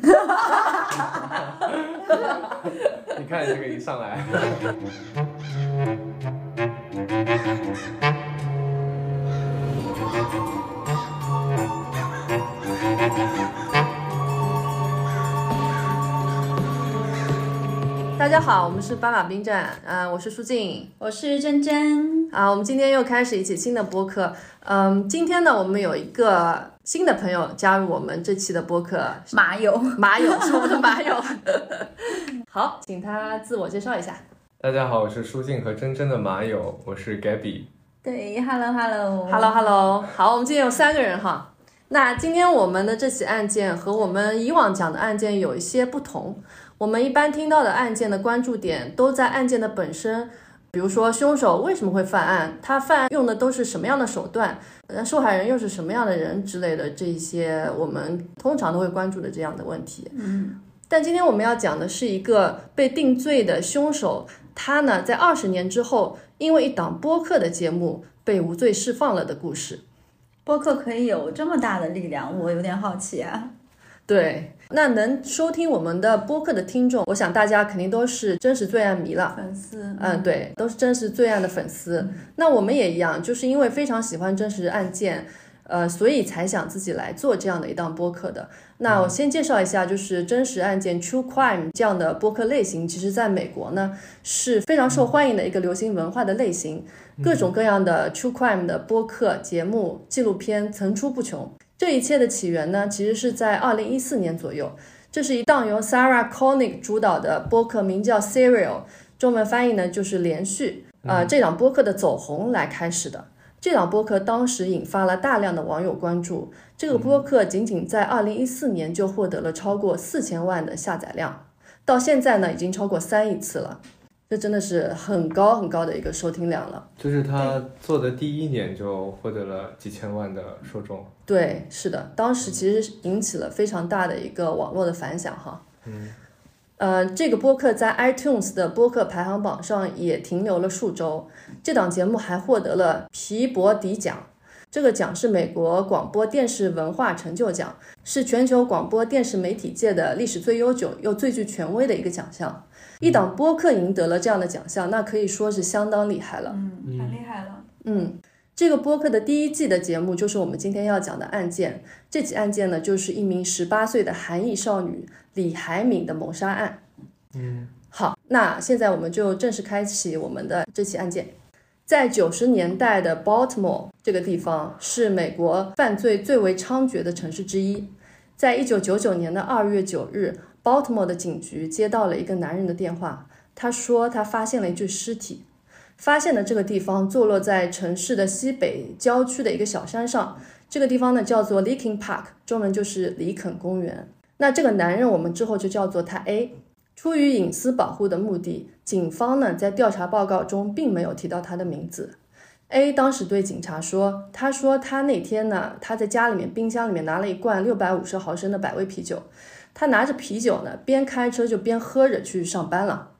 你看这个一上来，大家好，我们是斑马兵站，嗯、我是舒静，我是珍珍，啊，我们今天又开始一起新的播客，嗯，今天呢，我们有一个新的朋友加入我们这期的播客，马友。马友是我们的马友，好，请他自我介绍一下。大家好，我是舒静和真真的马友，我是 Gabby。对，Hello Hello Hello Hello，好，我们今天有三个人哈。那今天我们的这起案件和我们以往讲的案件有一些不同。我们一般听到的案件的关注点都在案件的本身，比如说凶手为什么会犯案，他犯案用的都是什么样的手段，那，受害人又是什么样的人之类的这一些我们通常都会关注的这样的问题。嗯，但今天我们要讲的是一个被定罪的凶手，他呢在二十年之后，因为一档播客的节目被无罪释放了的故事。播客可以有这么大的力量，我有点好奇啊。对，那能收听我们的播客的听众，我想大家肯定都是真实罪案迷了。粉丝，嗯，对，都是真实罪案的粉丝。那我们也一样，就是因为非常喜欢真实案件，呃，所以才想自己来做这样的一档播客的。那我先介绍一下，就是真实案件 （True Crime） 这样的播客类型，其实在美国呢是非常受欢迎的一个流行文化的类型，各种各样的 True Crime 的播客节目、纪录片层出不穷。这一切的起源呢，其实是在二零一四年左右。这是一档由 Sarah Koenig 主导的播客，名叫 Serial，中文翻译呢就是连续。呃，这档播客的走红来开始的。这档播客当时引发了大量的网友关注。这个播客仅仅在二零一四年就获得了超过四千万的下载量，到现在呢已经超过三亿次了。这真的是很高很高的一个收听量了。就是他做的第一年就获得了几千万的受众。对，是的，当时其实引起了非常大的一个网络的反响哈。嗯，呃，这个播客在 iTunes 的播客排行榜上也停留了数周。这档节目还获得了皮博迪奖，这个奖是美国广播电视文化成就奖，是全球广播电视媒体界的历史最悠久又最具权威的一个奖项。一档播客赢得了这样的奖项，那可以说是相当厉害了。嗯，太厉害了。嗯，这个播客的第一季的节目就是我们今天要讲的案件。这起案件呢，就是一名十八岁的韩裔少女李海敏的谋杀案。嗯，好，那现在我们就正式开启我们的这起案件。在九十年代的 Baltimore 这个地方是美国犯罪最为猖獗的城市之一。在一九九九年的二月九日，Baltimore 的警局接到了一个男人的电话，他说他发现了一具尸体。发现的这个地方坐落在城市的西北郊区的一个小山上，这个地方呢叫做 Leaking Park，中文就是里肯公园。那这个男人我们之后就叫做他 A。出于隐私保护的目的，警方呢在调查报告中并没有提到他的名字。A 当时对警察说：“他说他那天呢，他在家里面冰箱里面拿了一罐六百五十毫升的百威啤酒，他拿着啤酒呢，边开车就边喝着去上班了。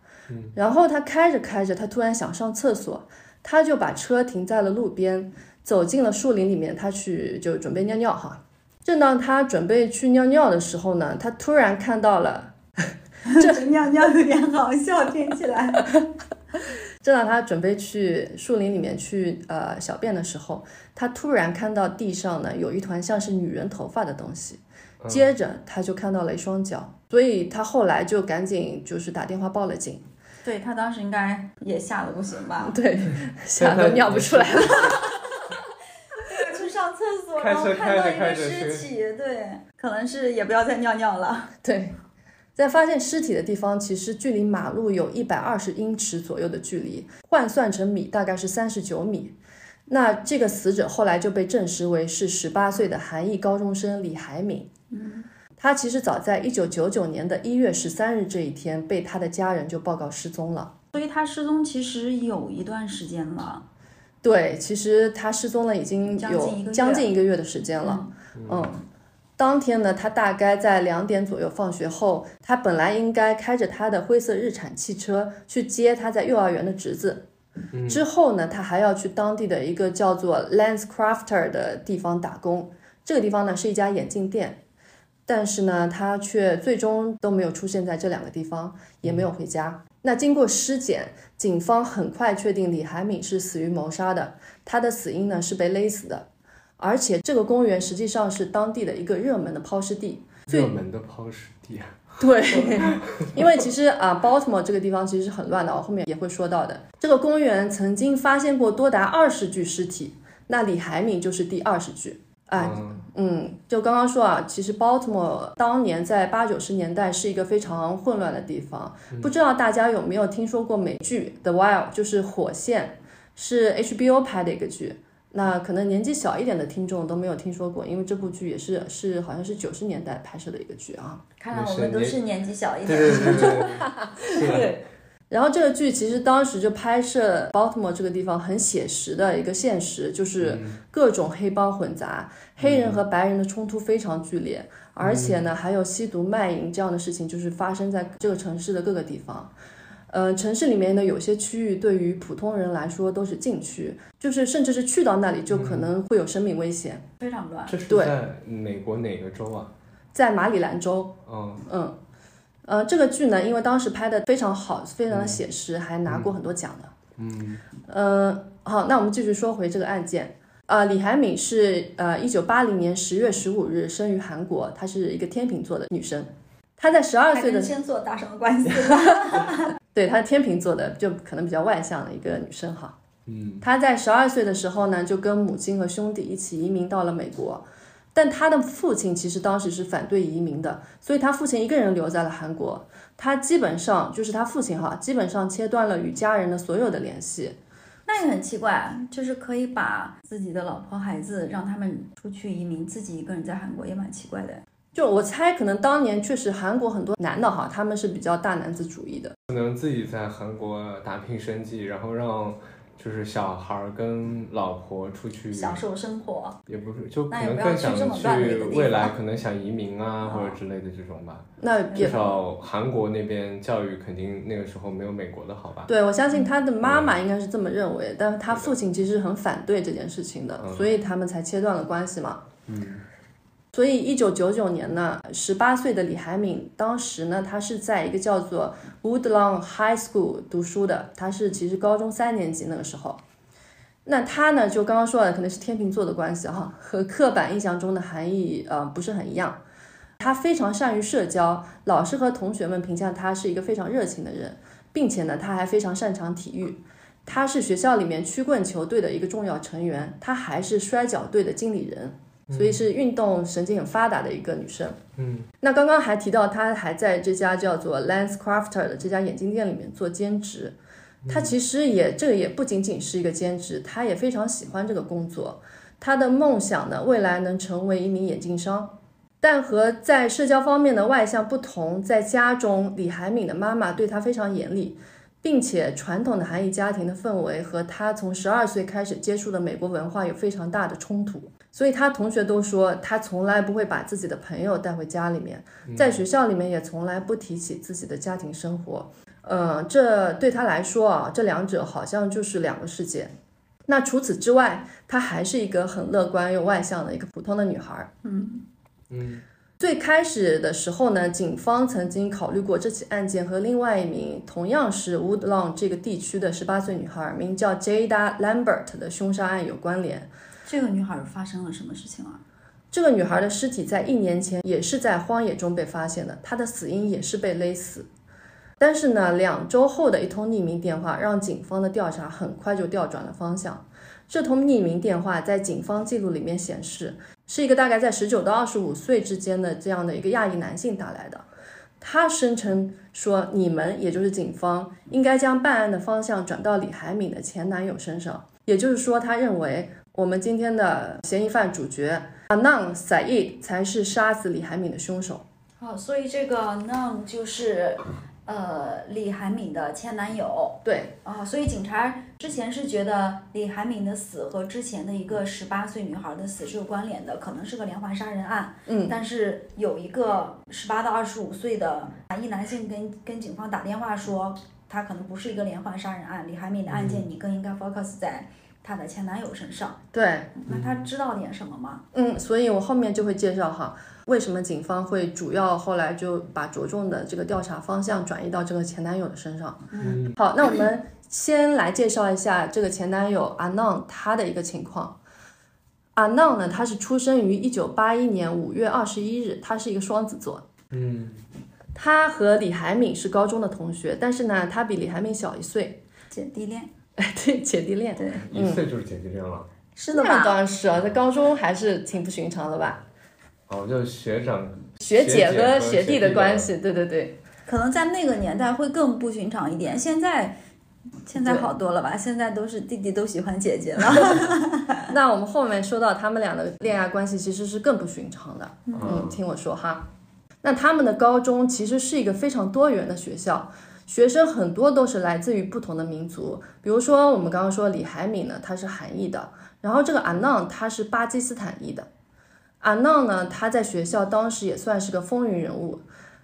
然后他开着开着，他突然想上厕所，他就把车停在了路边，走进了树林里面，他去就准备尿尿哈。正当他准备去尿尿的时候呢，他突然看到了。”这尿尿有点好笑，听起来。正当他准备去树林里面去呃小便的时候，他突然看到地上呢有一团像是女人头发的东西，接着他就看到了一双脚，所以他后来就赶紧就是打电话报了警。对他当时应该也吓得不行吧？对，吓得尿不出来了。去上厕所，开车然后看到一个开着开着尸体，对，可能是也不要再尿尿了。对，在发现尸体的地方，其实距离马路有一百二十英尺左右的距离，换算成米大概是三十九米。那这个死者后来就被证实为是十八岁的韩裔高中生李海敏。嗯，他其实早在一九九九年的一月十三日这一天，被他的家人就报告失踪了。所以他失踪其实有一段时间了。对，其实他失踪了已经有将近一个月的时间了。嗯，当天呢，他大概在两点左右放学后，他本来应该开着他的灰色日产汽车去接他在幼儿园的侄子。之后呢，他还要去当地的一个叫做 Lens Crafter 的地方打工。这个地方呢是一家眼镜店。但是呢，他却最终都没有出现在这两个地方，也没有回家。那经过尸检，警方很快确定李海敏是死于谋杀的，他的死因呢是被勒死的，而且这个公园实际上是当地的一个热门的抛尸地。热门的抛尸地啊，对，因为其实啊，Baltimore 这个地方其实是很乱的，我后面也会说到的。这个公园曾经发现过多达二十具尸体，那李海敏就是第二十具。啊，嗯，就刚刚说啊，其实 Baltimore 当年在八九十年代是一个非常混乱的地方。不知道大家有没有听说过美剧《The Wire》，就是《火线》，是 HBO 拍的一个剧。那可能年纪小一点的听众都没有听说过，因为这部剧也是是好像是九十年代拍摄的一个剧啊。看来我们都是年纪小一点。对对对对。然后这个剧其实当时就拍摄 Baltimore 这个地方很写实的一个现实，就是各种黑帮混杂，黑人和白人的冲突非常剧烈，而且呢还有吸毒卖淫这样的事情，就是发生在这个城市的各个地方。呃，城市里面的有些区域对于普通人来说都是禁区，就是甚至是去到那里就可能会有生命危险，非常乱。这是在美国哪个州啊？在马里兰州。嗯嗯。呃，这个剧呢，因为当时拍的非常好，非常的写实，还拿过很多奖的。嗯，呃，好，那我们继续说回这个案件。呃，李海敏是呃，一九八零年十月十五日生于韩国，她是一个天秤座的女生。她在十二岁的星座搭什么关系。对，她是天秤座的，就可能比较外向的一个女生哈。嗯，她在十二岁的时候呢，就跟母亲和兄弟一起移民到了美国。但他的父亲其实当时是反对移民的，所以他父亲一个人留在了韩国。他基本上就是他父亲哈，基本上切断了与家人的所有的联系。那也很奇怪，就是可以把自己的老婆孩子让他们出去移民，自己一个人在韩国也蛮奇怪的。就我猜，可能当年确实韩国很多男的哈，他们是比较大男子主义的，可能自己在韩国打拼生计，然后让。就是小孩儿跟老婆出去享受生活，也不是，就可能更想去未来，可能想移民啊或者之类的这种吧。那至少韩国那边教育肯定那个时候没有美国的好吧？对，我相信他的妈妈应该是这么认为，但是他父亲其实很反对这件事情的，所以他们才切断了关系嘛。嗯。所以，一九九九年呢，十八岁的李海敏，当时呢，他是在一个叫做 Woodlawn High School 读书的，他是其实高中三年级那个时候。那他呢，就刚刚说了，可能是天秤座的关系哈，和刻板印象中的含义呃不是很一样。他非常善于社交，老师和同学们评价他是一个非常热情的人，并且呢，他还非常擅长体育。他是学校里面曲棍球队的一个重要成员，他还是摔跤队的经理人。所以是运动神经很发达的一个女生。嗯，那刚刚还提到她还在这家叫做 Lens Crafter 的这家眼镜店里面做兼职。她其实也这个也不仅仅是一个兼职，她也非常喜欢这个工作。她的梦想呢，未来能成为一名眼镜商。但和在社交方面的外向不同，在家中，李海敏的妈妈对她非常严厉，并且传统的韩裔家庭的氛围和她从十二岁开始接触的美国文化有非常大的冲突。所以他同学都说，他从来不会把自己的朋友带回家里面，在学校里面也从来不提起自己的家庭生活。呃，这对他来说啊，这两者好像就是两个世界。那除此之外，她还是一个很乐观又外向的一个普通的女孩。嗯嗯。最开始的时候呢，警方曾经考虑过这起案件和另外一名同样是 Woodlawn 这个地区的十八岁女孩，名叫 Jada Lambert 的凶杀案有关联。这个女孩发生了什么事情啊？这个女孩的尸体在一年前也是在荒野中被发现的，她的死因也是被勒死。但是呢，两周后的一通匿名电话让警方的调查很快就调转了方向。这通匿名电话在警方记录里面显示，是一个大概在十九到二十五岁之间的这样的一个亚裔男性打来的。他声称说：“你们，也就是警方，应该将办案的方向转到李海敏的前男友身上。”也就是说，他认为。我们今天的嫌疑犯主角 Anan Said 才是杀死李海敏的凶手。好，所以这个 Anan 就是呃李海敏的前男友。对啊，所以警察之前是觉得李海敏的死和之前的一个十八岁女孩的死是有关联的，可能是个连环杀人案。嗯，但是有一个十八到二十五岁的韩裔男性跟跟警方打电话说，他可能不是一个连环杀人案。李海敏的案件你更应该 focus 在。她的前男友身上。对，那她知道点什么吗？嗯，所以我后面就会介绍哈，为什么警方会主要后来就把着重的这个调查方向转移到这个前男友的身上。嗯好，那我们先来介绍一下这个前男友阿浪他的一个情况。阿浪呢，他是出生于一九八一年五月二十一日，他是一个双子座。嗯他和李海敏是高中的同学，但是呢，他比李海敏小一岁，姐弟恋。对，姐弟恋。对，一岁就是姐弟恋了。那是的吧？当然是啊，在高中还是挺不寻常的吧？哦，就学长学姐和和学弟的的关。系，对对对。可能在那个年代会更不寻常一点。现在，现在好多了吧？现在都是弟弟都喜欢姐姐了。那我们后面说到他们俩的恋爱关系其实是更不寻常的。嗯，嗯听我说哈。那他们的高中其实是一个非常多元的学校，学生很多都是来自于不同的民族。比如说我们刚刚说李海敏呢，他是韩裔的，然后这个阿浪他是巴基斯坦裔的。阿浪呢，他在学校当时也算是个风云人物。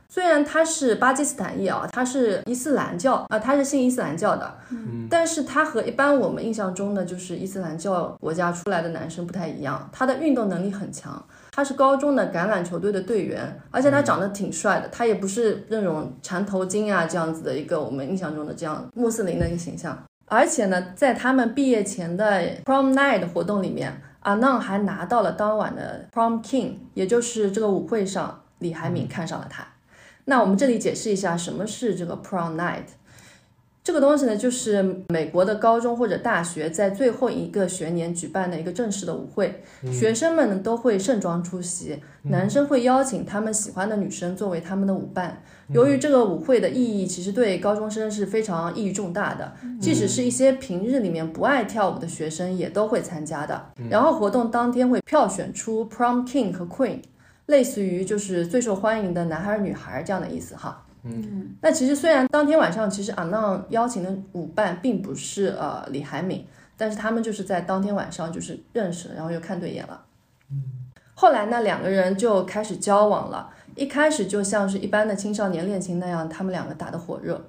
虽然他是巴基斯坦裔啊，他是伊斯兰教啊、他是信伊斯兰教的，但是他和一般我们印象中的就是伊斯兰教国家出来的男生不太一样，他的运动能力很强，他是高中的橄榄球队的队员，而且他长得挺帅的，他也不是那种缠头巾啊这样子的一个我们印象中的这样穆斯林的一个形象。而且呢，在他们毕业前的 prom night 的活动里面，阿浪还拿到了当晚的 prom king，也就是这个舞会上李海敏看上了他。那我们这里解释一下什么是这个 prom night。这个东西呢，就是美国的高中或者大学在最后一个学年举办的一个正式的舞会，学生们呢都会盛装出席，男生会邀请他们喜欢的女生作为他们的舞伴。由于这个舞会的意义其实对高中生是非常意义重大的，即使是一些平日里面不爱跳舞的学生也都会参加的。然后活动当天会票选出 prom king 和 queen，类似于就是最受欢迎的男孩儿女孩儿这样的意思哈。嗯，那其实虽然当天晚上其实阿浪邀请的舞伴并不是呃李海敏，但是他们就是在当天晚上就是认识了，然后又看对眼了。嗯后来呢，两个人就开始交往了。一开始就像是一般的青少年恋情那样，他们两个打得火热。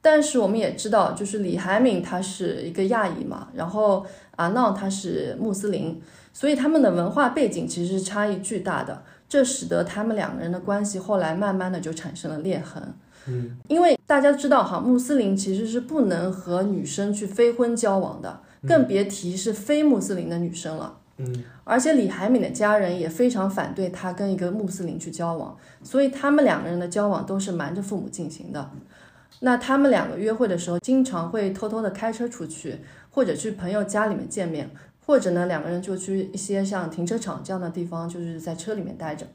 但是我们也知道，就是李海敏他是一个亚裔嘛，然后阿浪他是穆斯林，所以他们的文化背景其实是差异巨大的。这使得他们两个人的关系后来慢慢的就产生了裂痕。嗯，因为大家知道哈，穆斯林其实是不能和女生去非婚交往的，更别提是非穆斯林的女生了。嗯，而且李海敏的家人也非常反对他跟一个穆斯林去交往，所以他们两个人的交往都是瞒着父母进行的。那他们两个约会的时候，经常会偷偷的开车出去，或者去朋友家里面见面，或者呢两个人就去一些像停车场这样的地方，就是在车里面待着。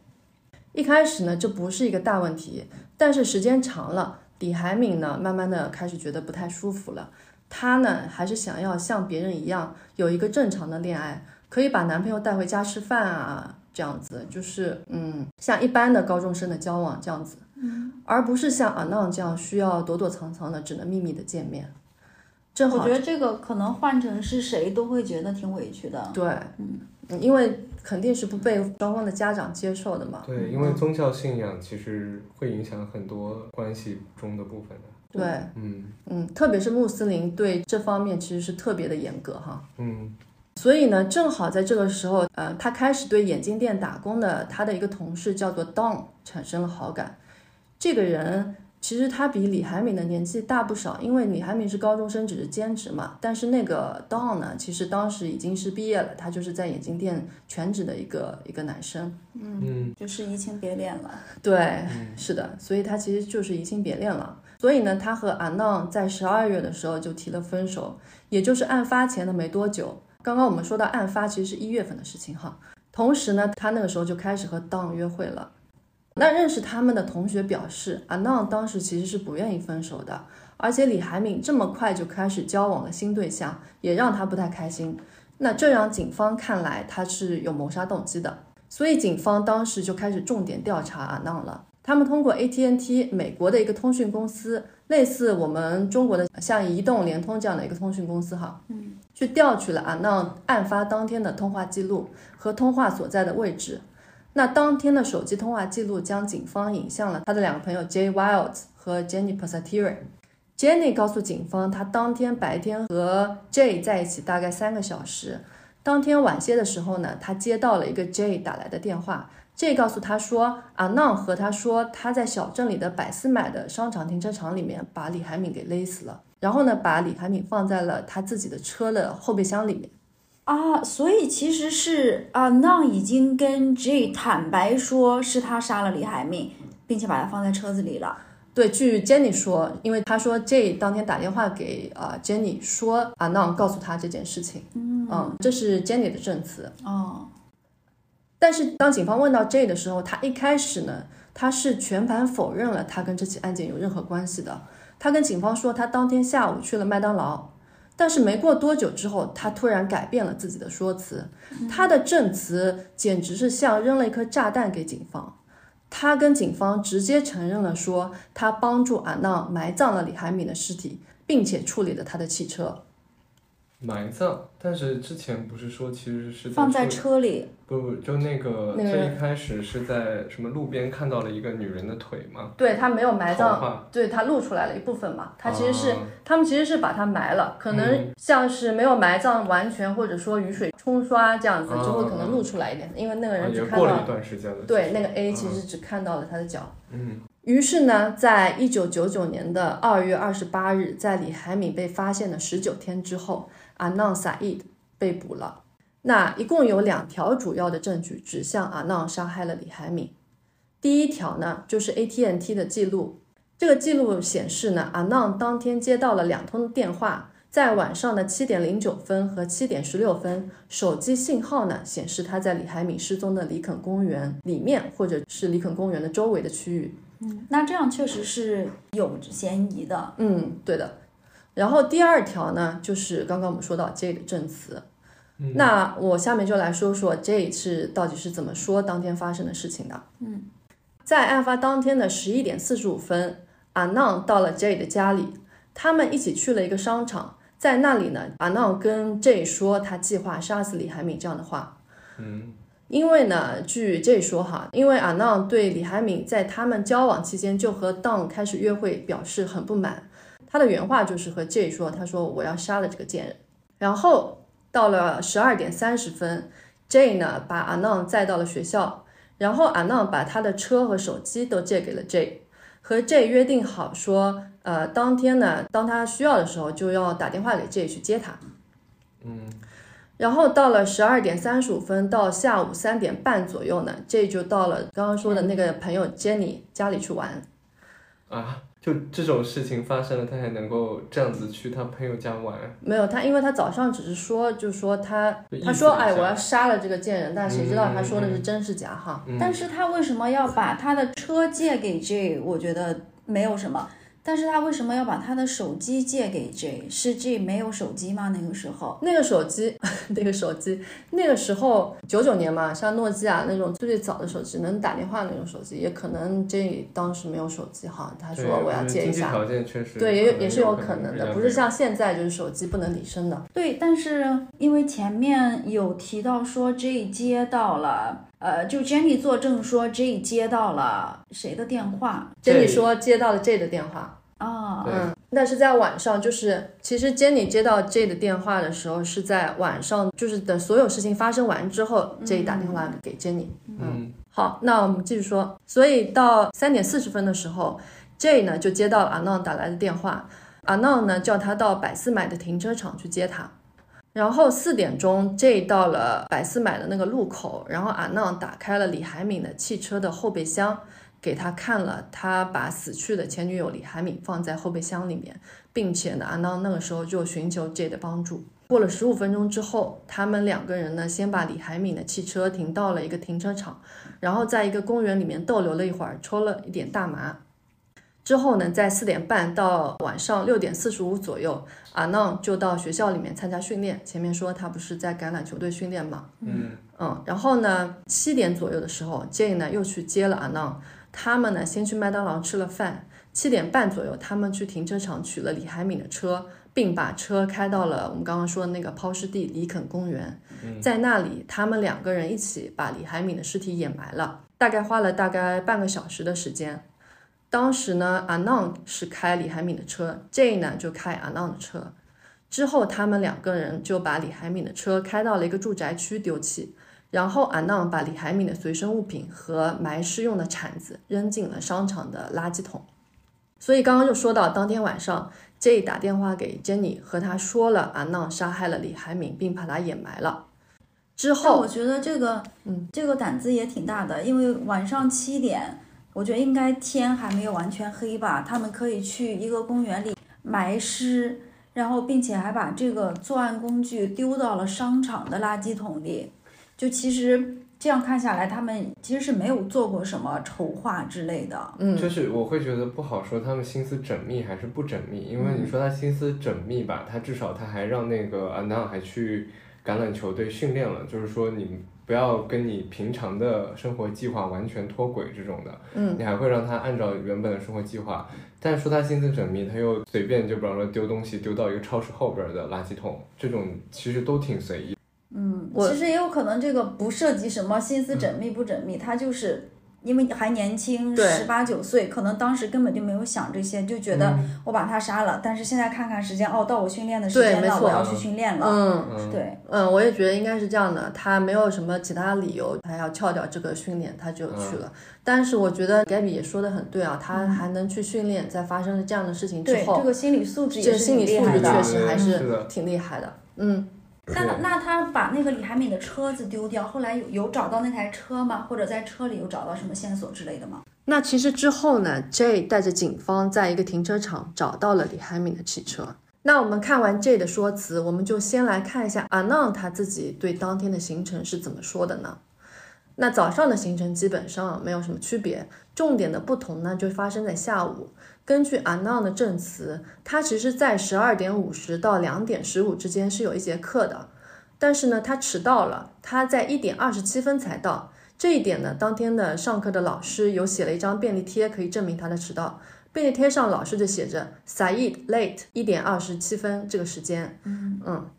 一开始呢，这不是一个大问题，但是时间长了，李海敏呢，慢慢的开始觉得不太舒服了。她呢，还是想要像别人一样有一个正常的恋爱，可以把男朋友带回家吃饭啊，这样子，就是嗯，像一般的高中生的交往这样子，而不是像阿浪这样需要躲躲藏藏的，只能秘密的见面。正好我觉得这个可能换成是谁都会觉得挺委屈的。对，嗯，因为肯定是不被双方的家长接受的嘛。对，因为宗教信仰其实会影响很多关系中的部分的。对，嗯嗯，特别是穆斯林对这方面其实是特别的严格哈。嗯所以呢，正好在这个时候，呃，他开始对眼镜店打工的他的一个同事叫做 Don 产生了好感。这个人其实他比李海敏的年纪大不少，因为李海敏是高中生，只是兼职嘛。但是那个 Don 呢，其实当时已经是毕业了，他就是在眼镜店全职的一个一个男生。嗯就是移情别恋了。对，是的，所以他其实就是移情别恋了。所以呢，他和阿浪在十二月的时候就提了分手，也就是案发前的没多久。刚刚我们说到案发其实是一月份的事情哈。同时呢，他那个时候就开始和 Don 约会了。那认识他们的同学表示，阿浪当时其实是不愿意分手的，而且李海敏这么快就开始交往了新对象，也让他不太开心。那这让警方看来他是有谋杀动机的，所以警方当时就开始重点调查阿浪了。他们通过 AT&T 美国的一个通讯公司，类似我们中国的像移动、联通这样的一个通讯公司哈，嗯，去调取了阿浪案发当天的通话记录和通话所在的位置。那当天的手机通话记录将警方引向了他的两个朋友 Jay Wilds 和 Jenny Pasatiri。Jenny 告诉警方，她当天白天和 Jay 在一起大概三个小时。当天晚些的时候呢，她接到了一个 Jay 打来的电话，Jay 告诉她说，阿浪和她说他在小镇里的百思买的商场停车场里面把李海敏给勒死了，然后呢，把李海敏放在了他自己的车的后备箱里面。啊，所以其实是啊，浪已经跟 J 坦白说是他杀了李海命，并且把他放在车子里了。对，据 Jenny 说，因为他说 J 当天打电话给啊、Jenny 说阿浪告诉他这件事情，嗯这是 Jenny 的证词。哦，但是当警方问到 J 的时候，他一开始呢，他是全盘否认了他跟这起案件有任何关系的。他跟警方说他当天下午去了麦当劳，但是没过多久之后，他突然改变了自己的说辞，他的证词简直是像扔了一颗炸弹给警方。他跟警方直接承认了说，他帮助阿浪埋葬了李海敏的尸体，并且处理了他的汽车。埋葬，但是之前不是说其实是放在车里。不不就那个那个最一开始是在什么路边看到了一个女人的腿吗？对他没有埋葬，对他露出来了一部分嘛，他其实是、啊他们其实是把它埋了，可能嗯像是没有埋葬完全，或者说雨水冲刷这样子，啊就会可能露出来一点，因为那个啊人也过了一只看到，段时间了。对那个 A 嗯其实只看到了他的脚。嗯于是呢，在一九九九年的二月二十八日，在李海敏被发现的十九天之后，阿浪萨伊德被捕了。那一共有两条主要的证据指向阿浪杀害了李海敏。第一条呢，就是 AT&T 的记录。这个记录显示呢，阿浪当天接到了两通电话，在晚上的七点零九分和七点十六分，手机信号呢显示他在李海敏失踪的里肯公园里面，或者是里肯公园的周围的区域。嗯那这样确实是有嫌疑的。嗯，对的。然后第二条呢，就是刚刚我们说到 J 的证词。嗯那我下面就来说说 J 是到底是怎么说当天发生的事情的。嗯，在案发当天的十一点四十五分，阿浪到了 J 的家里，他们一起去了一个商场，在那里呢，阿浪跟 J 说他计划杀死李海敏这样的话。嗯因为呢，据 J 说哈，因为阿浪对李海敏在他们交往期间就和 Don 开始约会表示很不满，他的原话就是和 J 说，他说我要杀了这个贱人。然后到了十二点三十分，J 呢把阿浪载到了学校，然后阿浪把他的车和手机都借给了 J，和 J 约定好说，呃，当天呢，当他需要的时候就要打电话给 J 去接他。嗯然后到了十二点三十五分到下午三点半左右呢，，J 就到了刚刚说的那个朋友 Jenny 家里去玩。啊，就这种事情发生了，他还能够这样子去他朋友家玩，没有他，因为他早上只是说，就说他就他说哎，我要杀了这个贱人，但谁知道他说的是嗯真是假哈？嗯但是他为什么要把他的车借给 J？我觉得没有什么。但是他为什么要把他的手机借给 J？是 J 没有手机吗？那个时候？那个手机，那个手机，那个时候九九年嘛，像诺基亚那种最最早的手机，能打电话那种手机，也可能 J 当时没有手机哈，他说我要借一下。经济条件确实对，也也是有可可能的，不是像现在就是手机不能离身的。对，但是因为前面有提到说 J 接到了，呃，就 Jenny 作证说 J 接到了谁的电话？Jenny 说接到了 J 的电话，啊？对嗯，但是在晚上，就是其实 Jenny 接到 J 的电话的时候是在晚上，就是等所有事情发生完之后、j 打电话给 Jenny。嗯好，那我们继续说，所以到三点四十分的时候，J 呢就接到了阿浪打来的电话，阿浪呢叫他到百思买的停车场去接他。然后四点钟，J 到了百思买的那个路口，然后阿浪打开了李海敏的汽车的后备箱，给他看了他把死去的前女友李海敏放在后备箱里面，并且呢，阿浪那个时候就寻求 J 的帮助。过了十五分钟之后，他们两个人呢，先把李海敏的汽车停到了一个停车场，然后在一个公园里面逗留了一会儿，抽了一点大麻。之后呢，在四点半到晚上六点四十五左右，阿浪就到学校里面参加训练。前面说他不是在橄榄球队训练嘛，嗯嗯，然后呢，七点左右的时候，J 呢又去接了阿浪，他们呢先去麦当劳吃了饭。七点半左右，他们去停车场取了李海敏的车，并把车开到了我们刚刚说的那个抛尸地里肯公园。在那里，他们两个人一起把李海敏的尸体掩埋了，大概花了大概半个小时的时间。当时呢，阿浪是开李海敏的车，J 呢就开阿浪的车。之后，他们两个人就把李海敏的车开到了一个住宅区丢弃，然后阿浪把李海敏的随身物品和埋尸用的铲子扔进了商场的垃圾桶。所以刚刚就说到，当天晚上，J 打电话给 Jenny，和他说了阿浪杀害了李海敏，并把他掩埋了。之后，我觉得这个，嗯，这个胆子也挺大的，因为晚上七点，我觉得应该天还没有完全黑吧，他们可以去一个公园里埋尸。然后，并且还把这个作案工具丢到了商场的垃圾桶里。就其实这样看下来，他们其实是没有做过什么筹划之类的。嗯，就是我会觉得不好说他们心思缜密还是不缜密，因为你说他心思缜密吧，他至少他还让那个安娜还去橄榄球队训练了，就是说你不要跟你平常的生活计划完全脱轨这种的。嗯，你还会让他按照原本的生活计划。但说他心思缜密，他又随便就比方说丢东西丢到一个超市后边的垃圾桶，这种其实都挺随意。嗯，其实也有可能这个不涉及什么心思缜密不缜密，他就是。因为还年轻，十八九岁，可能当时根本就没有想这些，就觉得我把他杀了。但是现在看看时间，哦，到我训练的时间了，我要去训练了。嗯，对，嗯，我也觉得应该是这样的。他没有什么其他理由，他要翘掉这个训练，他就去了。但是我觉得 Gabby 也说的很对啊，他还能去训练，在发生了这样的事情之后，这个心理素质，这心理素质确实还是挺厉害的。嗯。那那他把那个李海敏的车子丢掉，后来有有找到那台车吗？或者在车里有找到什么线索之类的吗？那其实之后呢，J 带着警方在一个停车场找到了李海敏的汽车。那我们看完 J 的说辞，我们就先来看一下 Anon 他自己对当天的行程是怎么说的呢？那早上的行程基本上没有什么区别，重点的不同呢就发生在下午。根据阿浪的证词，他其实在十二点五十到两点十五之间是有一节课的，但是呢，他迟到了，他在一点二十七分才到。这一点呢，当天的上课的老师有写了一张便利贴，可以证明他的迟到。便利贴上老师就写着 “Said late 一点二十七分”这个时间。嗯嗯。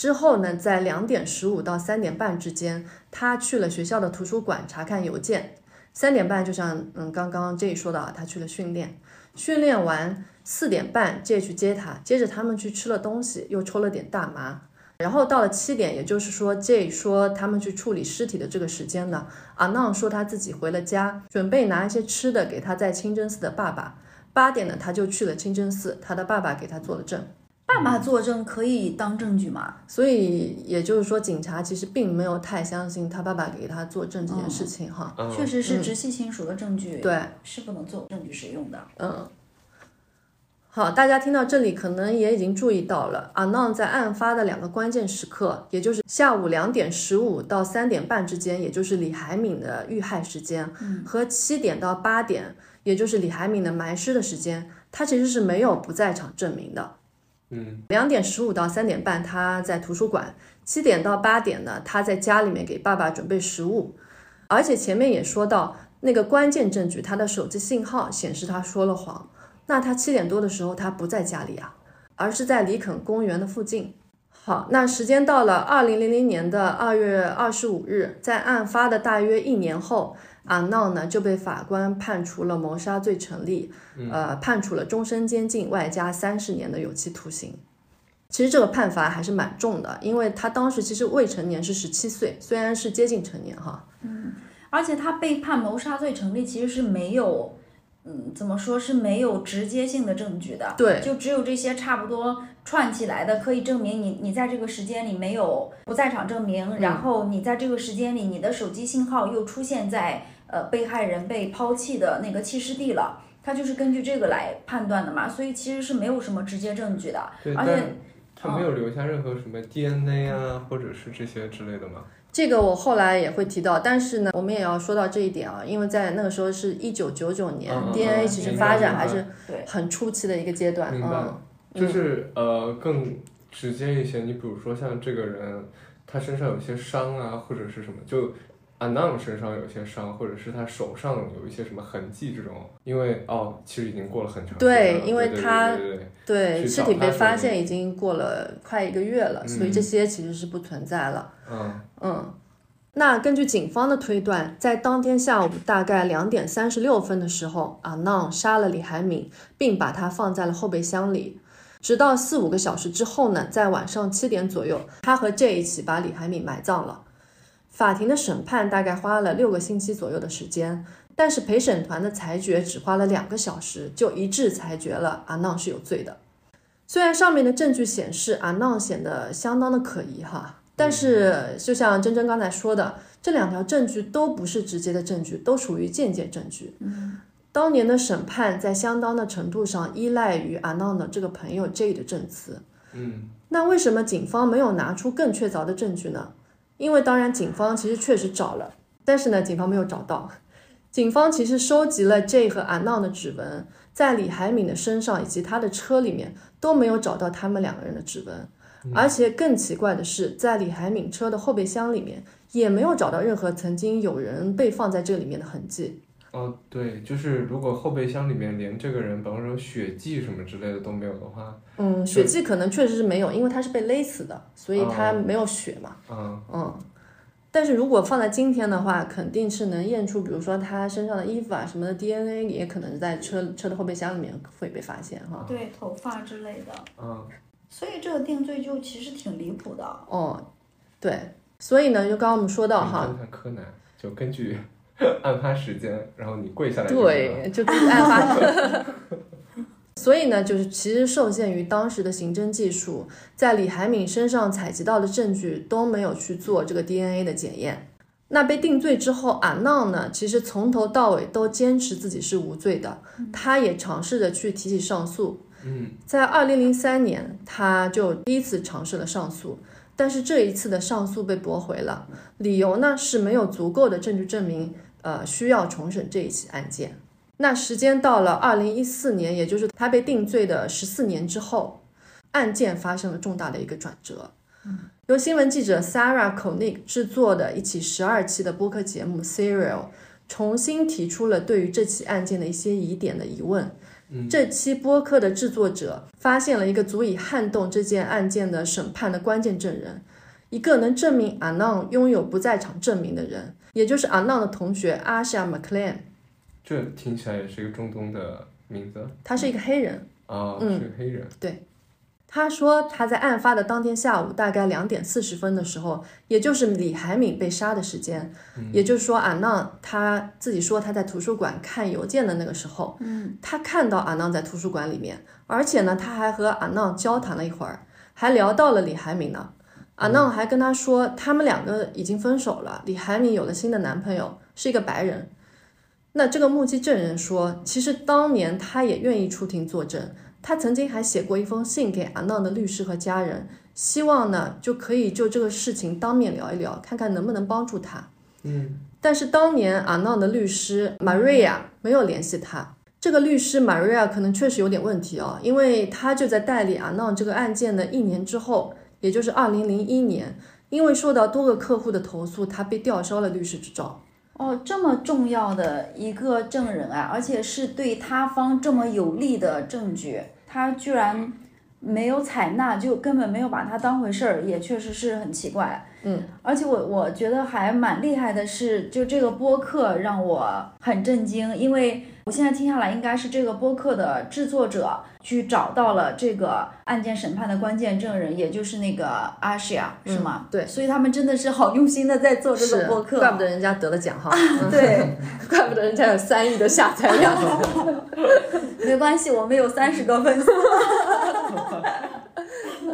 之后呢，在两点十五到三点半之间，他去了学校的图书馆查看邮件。三点半，就像嗯刚刚 J 说的啊，他去了训练。训练完四点半，J 去接他，接着他们去吃了东西，又抽了点大麻，然后到了七点，也就是说 J 说他们去处理尸体的这个时间呢，阿浪说他自己回了家，准备拿一些吃的给他在清真寺的爸爸。八点呢，他就去了清真寺，他的爸爸给他做了证。爸爸作证可以当证据吗？所以也就是说，警察其实并没有太相信他爸爸给他作证这件事情哈。确实是直系亲属的证据，对，是不能做证据使用的。嗯，好，大家听到这里可能也已经注意到了，阿浪在案发的两个关键时刻，也就是下午两点十五到三点半之间，也就是李海敏的遇害时间，和七点到八点，也就是李海敏的埋尸的时间，他其实是没有不在场证明的。嗯，两点十五到三点半，他在图书馆；七点到八点呢，他在家里面给爸爸准备食物。而且前面也说到，那个关键证据，他的手机信号显示他说了谎。那他七点多的时候，他不在家里啊，而是在里肯公园的附近。好，那时间到了二零零零年的二月二十五日，在案发的大约一年后。阿闹呢就被法官判处了谋杀罪成立，呃，判处了终身监禁外加三十年的有期徒刑。其实这个判罚还是蛮重的，因为他当时其实未成年是十七岁，虽然是接近成年哈。嗯，而且他被判谋杀罪成立，其实是没有，嗯，怎么说是没有直接性的证据的。对，就只有这些差不多串起来的，可以证明你你在这个时间里没有不在场证明，然后你在这个时间里你的手机信号又出现在。呃，被害人被抛弃的那个弃尸地了，他就是根据这个来判断的嘛，所以其实是没有什么直接证据的，而且他没有留下任何什么 DNA 啊，或者是这些之类的吗？这个我后来也会提到，但是呢，我们也要说到这一点啊，因为在那个时候是一九九九年，DNA 其实发展还是很初期的一个阶段，嗯，就是呃更直接一些，你比如说像这个人，他身上有些伤啊，或者是什么就。安娜身上有些伤，或者是他手上有一些什么痕迹，这种，因为哦，其实已经过了很长时间了。对，因为他对尸体被发现已经过了快一个月了，所以这些其实是不存在了。嗯嗯，那根据警方的推断，在当天下午大概两点三十六分的时候，阿浪杀了李海敏，并把他放在了后备箱里。直到四五个小时之后呢，在晚上七点左右，他和 J 一起把李海敏埋葬了。法庭的审判大概花了六个星期左右的时间，但是陪审团的裁决只花了两个小时，就一致裁决了阿浪是有罪的。虽然上面的证据显示阿浪显得相当的可疑哈，但是就像珍珍刚才说的，这两条证据都不是直接的证据，都属于间接证据。嗯，当年的审判在相当的程度上依赖于阿浪的这个朋友 J 的证词。嗯那为什么警方没有拿出更确凿的证据呢？因为当然，警方其实确实找了，但是呢，警方没有找到。警方其实收集了 J 和阿闹的指纹，在李海敏的身上以及他的车里面都没有找到他们两个人的指纹，而且更奇怪的是，在李海敏车的后备箱里面也没有找到任何曾经有人被放在这里面的痕迹。哦，对，就是如果后备箱里面连这个人，比方说血迹什么之类的都没有的话，嗯，血迹可能确实是没有，因为他是被勒死的，所以他没有血嘛。嗯嗯，但是如果放在今天的话，肯定是能验出，比如说他身上的衣服啊什么的 DNA，也可能在车车的后备箱里面会被发现哈。对，头发之类的，嗯所以这个定罪就其实挺离谱的。哦，对，所以呢，就刚刚我们说到哈，柯南，就根据 案发时间，然后你跪下来对，就就是案发。所以呢，就是其实受限于当时的刑侦技术，在李海敏身上采集到的证据都没有去做这个 DNA 的检验。那被定罪之后，阿浪呢，其实从头到尾都坚持自己是无罪的，他也尝试着去提起上诉。嗯在二零零三年，他就第一次尝试了上诉，但是这一次的上诉被驳回了，理由呢是没有足够的证据证明，呃，需要重审这一起案件。那时间到了二零一四年，也就是他被定罪的十四年之后，案件发生了重大的一个转折。由新闻记者 Sarah Koenig 制作的一起十二期的播客节目《Serial》，重新提出了对于这起案件的一些疑点的疑问。嗯这期播客的制作者发现了一个足以撼动这件案件的审判的关键证人，一个能证明阿浪拥有不在场证明的人，也就是阿浪的同学阿夏 McLean，这听起来也是一个中东的名字？他是一个黑人。啊，嗯。是个黑人，对。他说他在案发的当天下午大概两点四十分的时候，也就是李海敏被杀的时间，也就是说阿浪他自己说他在图书馆看邮件的那个时候，嗯，他看到阿浪在图书馆里面，而且呢他还和阿浪交谈了一会儿，还聊到了李海敏呢。阿浪还跟他说，他们两个已经分手了，李海敏有了新的男朋友，是一个白人。那这个目击证人说，其实当年他也愿意出庭作证，他曾经还写过一封信给阿浪的律师和家人，希望呢就可以就这个事情当面聊一聊，看看能不能帮助他。嗯但是当年阿浪的律师 Maria 没有联系他。这个律师 Maria 可能确实有点问题哦，因为他就在代理阿浪这个案件的一年之后，也就是二零零一年，因为受到多个客户的投诉，他被吊销了律师执照。哦，这么重要的一个证人啊，而且是对他方这么有利的证据，他居然没有采纳，就根本没有把他当回事儿，也确实是很奇怪。嗯，而且我我觉得还蛮厉害的是，就这个播客让我很震惊，因为我现在听下来，应该是这个播客的制作者去找到了这个案件审判的关键证人，也就是那个阿什亚，是吗？对所以他们真的是好用心的在做这个播客，怪不得人家得了奖哈。对。怪不得人家有三亿的下载量。没关系，我们有三十个粉丝。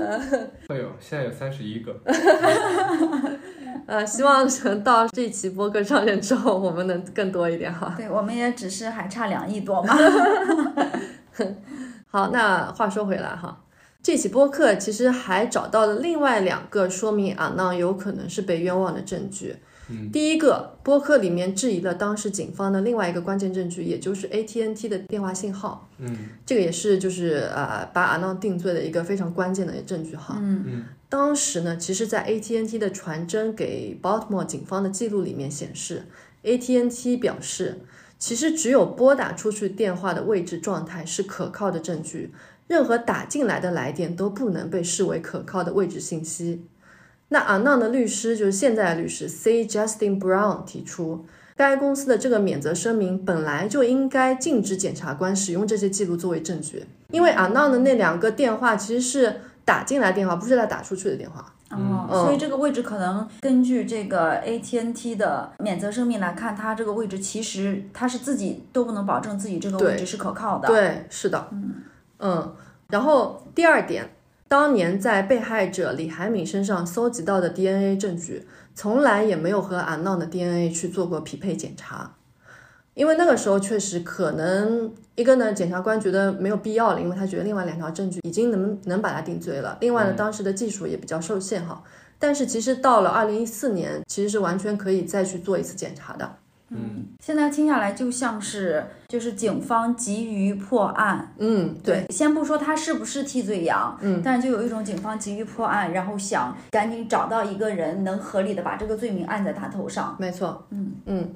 会有，现在有三十一个，呃，希望等到这期播客上线之后，我们能更多一点哈。对，我们也只是还差两亿多嘛。好，那话说回来哈，这期播客其实还找到了另外两个说明阿浪有可能是被冤枉的证据。嗯第一个，播客里面质疑了当时警方的另外一个关键证据，也就是 AT&T 的电话信号。嗯这个也是就是呃把阿浪定罪的一个非常关键的证据哈。嗯嗯当时呢，其实，在 AT&T 的传真给 Baltimore 警方的记录里面显示，AT&T 表示，其实只有拨打出去电话的位置状态是可靠的证据，任何打进来的来电都不能被视为可靠的位置信息。那阿浪的律师就是现在的律师 C. Justin Brown 提出，该公司的这个免责声明本来就应该禁止检察官使用这些记录作为证据，因为阿浪的那两个电话其实是打进来电话，不是他打出去的电话。哦，嗯所以这个位置可能根据这个 AT&T 的免责声明来看，它这个位置其实它是自己都不能保证自己这个位置是可靠的。对，是的，嗯然后第二点，当年在被害者李海敏身上搜集到的 DNA 证据，从来也没有和阿浪的 DNA 去做过匹配检查，因为那个时候确实可能一个呢，检察官觉得没有必要了，因为他觉得另外两条证据已经能能把他定罪了，另外呢，当时的技术也比较受限哈。但是其实到了二零一四年，其实是完全可以再去做一次检查的。嗯，现在听下来就像是就是警方急于破案。嗯，对，先不说他是不是替罪羊，嗯，但是就有一种警方急于破案，然后想赶紧找到一个人能合理的把这个罪名按在他头上。没错，嗯。嗯。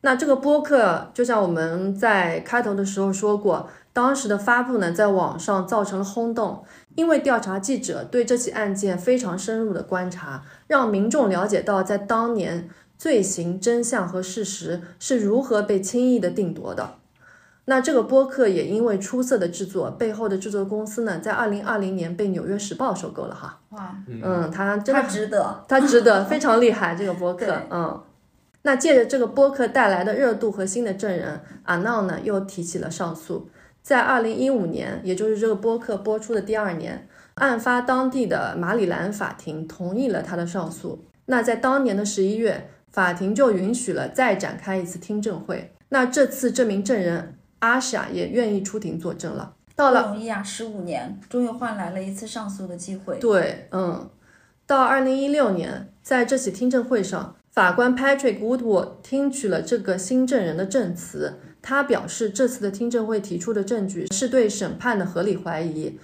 那这个播客，就像我们在开头的时候说过，当时的发布呢，在网上造成了轰动，因为调查记者对这起案件非常深入的观察，让民众了解到在当年罪行真相和事实是如何被轻易的定夺的。那这个播客也因为出色的制作，背后的制作公司呢，在二零二零年被《纽约时报》收购了哈。哇，嗯，它真的他值得。它值得，非常厉害这个播客，嗯。那借着这个播客带来的热度和新的证人，阿闹呢又提起了上诉。在二零一五年，也就是这个播客播出的第二年，案发当地的马里兰法庭同意了他的上诉。那在当年的十一月，法庭就允许了再展开一次听证会。那这次这名证人阿莎也愿意出庭作证了。到了不容易啊，十五年，终于换来了一次上诉的机会。对，嗯，到二零一六年，在这起听证会上，法官 Patrick Woodward 听取了这个新证人的证词。他表示，这次的听证会提出的证据是对审判的合理怀疑。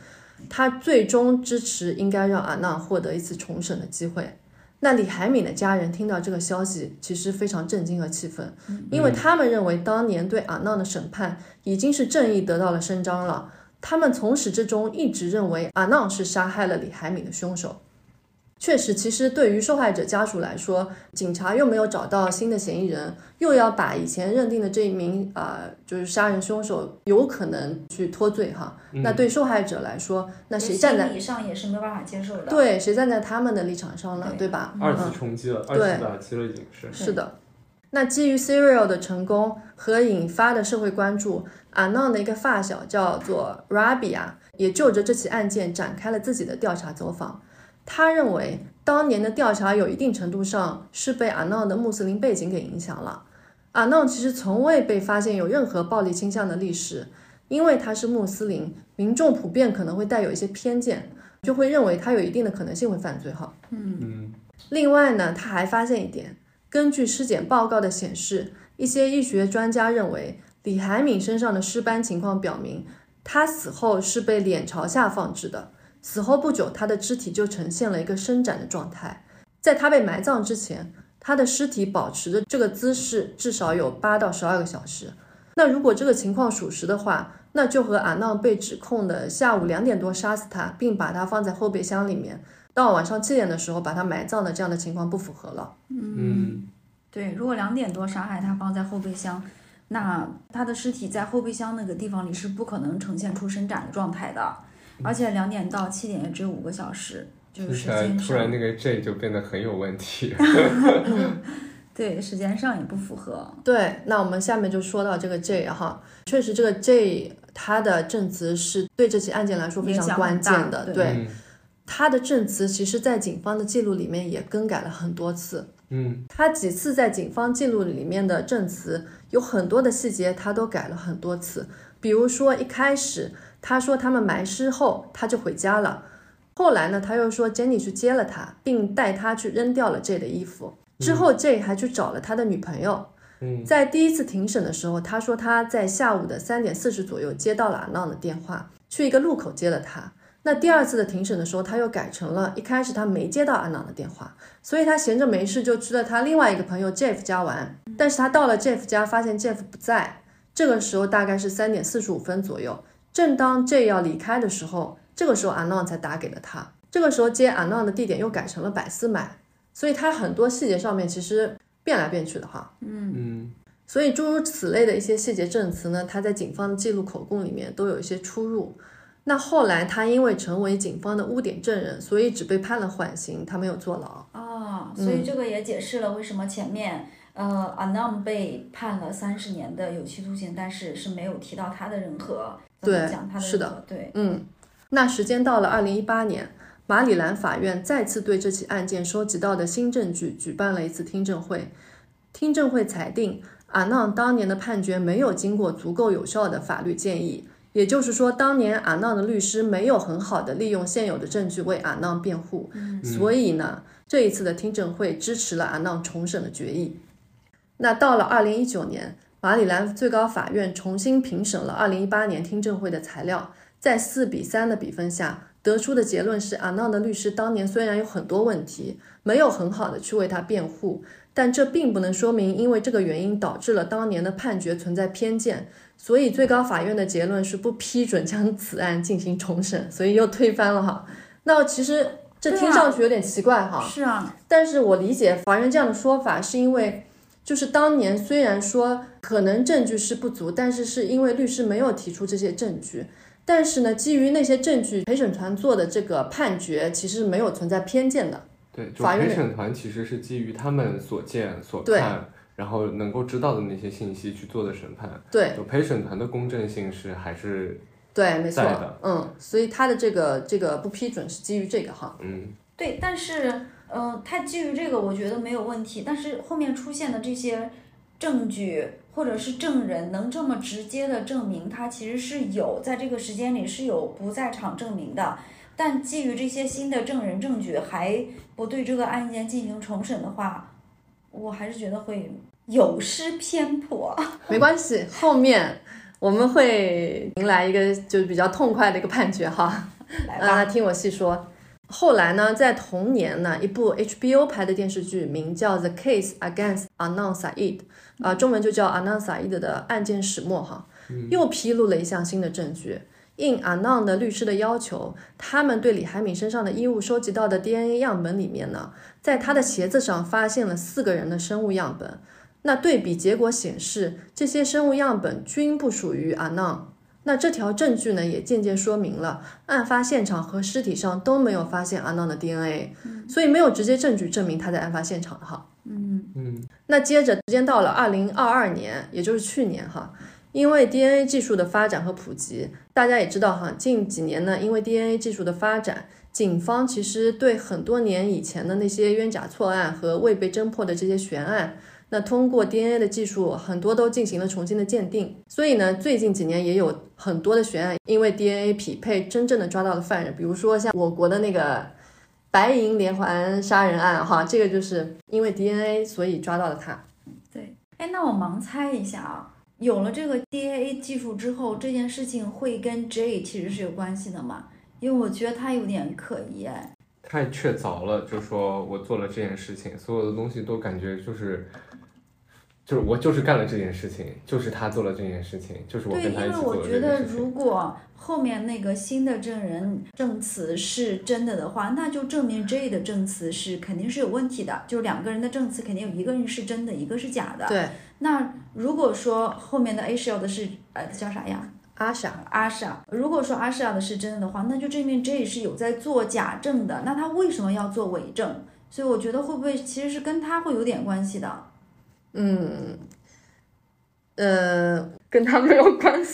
他最终支持应该让阿娜获得一次重审的机会。那李海敏的家人听到这个消息，其实非常震惊和气愤，因为他们认为当年对阿娜的审判已经是正义得到了伸张了。他们从始至终一直认为阿浪是杀害了李海敏的凶手。确实，其实对于受害者家属来说，警察又没有找到新的嫌疑人，又要把以前认定的这一名啊、呃就是杀人凶手有可能去脱罪哈。那对受害者来说，那谁站在心理上也是没有办法接受的。对谁站在他们的立场上了，对对吧？二次冲击了，二次打击了，已经是。是的，那基于 Serial 的成功和引发的社会关注，，Anon 的一个发小叫做 Rabia，也就着这起案件展开了自己的调查走访。他认为当年的调查有一定程度上是被阿闹的穆斯林背景给影响了。阿闹其实从未被发现有任何暴力倾向的历史，因为他是穆斯林，民众普遍可能会带有一些偏见，就会认为他有一定的可能性会犯罪哈。嗯另外呢，他还发现一点，根据尸检报告的显示，一些医学专家认为李海敏身上的尸斑情况表明，他死后是被脸朝下放置的。死后不久，他的肢体就呈现了一个伸展的状态。在他被埋葬之前，他的尸体保持着这个姿势至少有八到十二个小时。那如果这个情况属实的话，那就和阿浪被指控的下午两点多杀死他，并把他放在后备箱里面，到晚上七点的时候把他埋葬的这样的情况不符合了。嗯对，如果两点多杀害他放在后备箱，那他的尸体在后备箱那个地方里是不可能呈现出伸展的状态的，而且两点到七点也只有五个小时，就是时间上突然那个 J 就变得很有问题。对时间上也不符合。对，那我们下面就说到这个 J 哈，确实这个 J 他的证词是对这起案件来说非常关键的，对对嗯他的证词，其实在警方的记录里面也更改了很多次。嗯他几次在警方记录里面的证词有很多的细节，他都改了很多次。比如说一开始他说他们埋尸后他就回家了，后来呢他又说 Jenny 去接了他，并带他去扔掉了 J 的衣服。之后 J 还去找了他的女朋友。嗯在第一次庭审的时候，他说他在下午的三点四十左右接到了阿浪的电话，去一个路口接了他。那第二次的庭审的时候，他又改成了一开始他没接到阿朗的电话，所以他闲着没事就去了他另外一个朋友 Jeff 家玩。但是他到了 Jeff 家，发现 Jeff 不在。这个时候大概是三点四十五分左右，正当 J 要离开的时候，这个时候阿浪才打给了他。这个时候接阿浪的地点又改成了百思买，所以他很多细节上面其实变来变去的哈。嗯所以诸如此类的一些细节证词呢，他在警方的记录口供里面都有一些出入。那后来他因为成为警方的污点证人，所以只被判了缓刑，他没有坐牢。哦，所以这个也解释了为什么前面呃 Anam 被判了三十年的有期徒刑，但是是没有提到他的任何对讲他的是的对，嗯，那时间到了二零一八年，马里兰法院再次对这起案件收集到的新证据举办了一次听证会。听证会裁定，阿浪当年的判决没有经过足够有效的法律建议，也就是说，当年阿浪的律师没有很好的利用现有的证据为阿浪辩护，所以呢，这一次的听证会支持了阿浪重审的决议。那到了二零一九年，马里兰最高法院重新评审了2018年听证会的材料，在四比三的比分下，得出的结论是阿浪的律师当年虽然有很多问题，没有很好的去为他辩护，但这并不能说明因为这个原因导致了当年的判决存在偏见，所以最高法院的结论是不批准将此案进行重审，所以又推翻了哈。那其实这听上去有点奇怪哈，是啊，但是我理解法院这样的说法，是因为就是当年虽然说可能证据是不足，但是是因为律师没有提出这些证据，但是呢，基于那些证据，陪审团做的这个判决其实没有存在偏见的。对，就法院陪审团其实是基于他们所见所对看，然后能够知道的那些信息去做的审判。对就陪审团的公正性是还是对，没错的，嗯，所以他的这个这个不批准是基于这个哈。嗯对，但是呃，他基于这个我觉得没有问题，但是后面出现的这些证据或者是证人能这么直接的证明他其实是有在这个时间里是有不在场证明的。但基于这些新的证人证据还不对这个案件进行重审的话，我还是觉得会有失偏颇。没关系，后面我们会迎来一个就是比较痛快的一个判决哈。来吧，啊，听我细说。后来呢，在同年呢，一部 HBO 拍的电视剧名叫《The Case Against Anan Said》，啊，中文就叫 Anan Said 的案件始末哈，又披露了一项新的证据。应 Anan 的律师的要求，他们对李海敏身上的衣物收集到的 DNA 样本里面呢，在他的鞋子上发现了四个人的生物样本。那对比结果显示，这些生物样本均不属于 Anan。那这条证据呢，也间接说明了案发现场和尸体上都没有发现阿浪的 DNA，、所以没有直接证据证明他在案发现场哈。嗯嗯那接着时间到了二零二二年，也就是去年哈，因为 DNA 技术的发展和普及，大家也知道哈，近几年呢，因为 DNA 技术的发展，警方其实对很多年以前的那些冤假错案和未被侦破的这些悬案。那通过 DNA 的技术，很多都进行了重新的鉴定，所以呢，最近几年也有很多的悬案，因为 DNA 匹配，真正的抓到了犯人，比如说像我国的那个白银连环杀人案，哈，这个就是因为 DNA 所以抓到了他。对，哎，那我盲猜一下啊，有了这个 DNA 技术之后，这件事情会跟 J 其实是有关系的嘛？因为我觉得他有点可疑哎。太确凿了，就说我做了这件事情，所有的东西都感觉就是，就是我就是干了这件事情，就是他做了这件事情，就是我对，因跟他一起为我做了这件觉得。如果后面那个新的证人证词是真的的话，那就证明 J 的证词是肯定是有问题的，就是两个人的证词肯定有一个人是真的，一个是假的。对，那如果说后面的 A 是要的是呃叫啥呀？阿傻，阿莎，如果说阿莎的是真的的话，那就证明 J 是有在做假证的。那他为什么要做伪证？所以我觉得会不会其实是跟他会有点关系的？嗯，呃，跟他没有关系。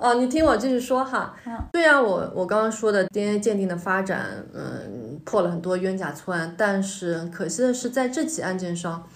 哦，你听我继续说哈。虽然我我刚刚说的 DNA 鉴定的发展，嗯，破了很多冤假错案，但是可惜的是，在这起案件上，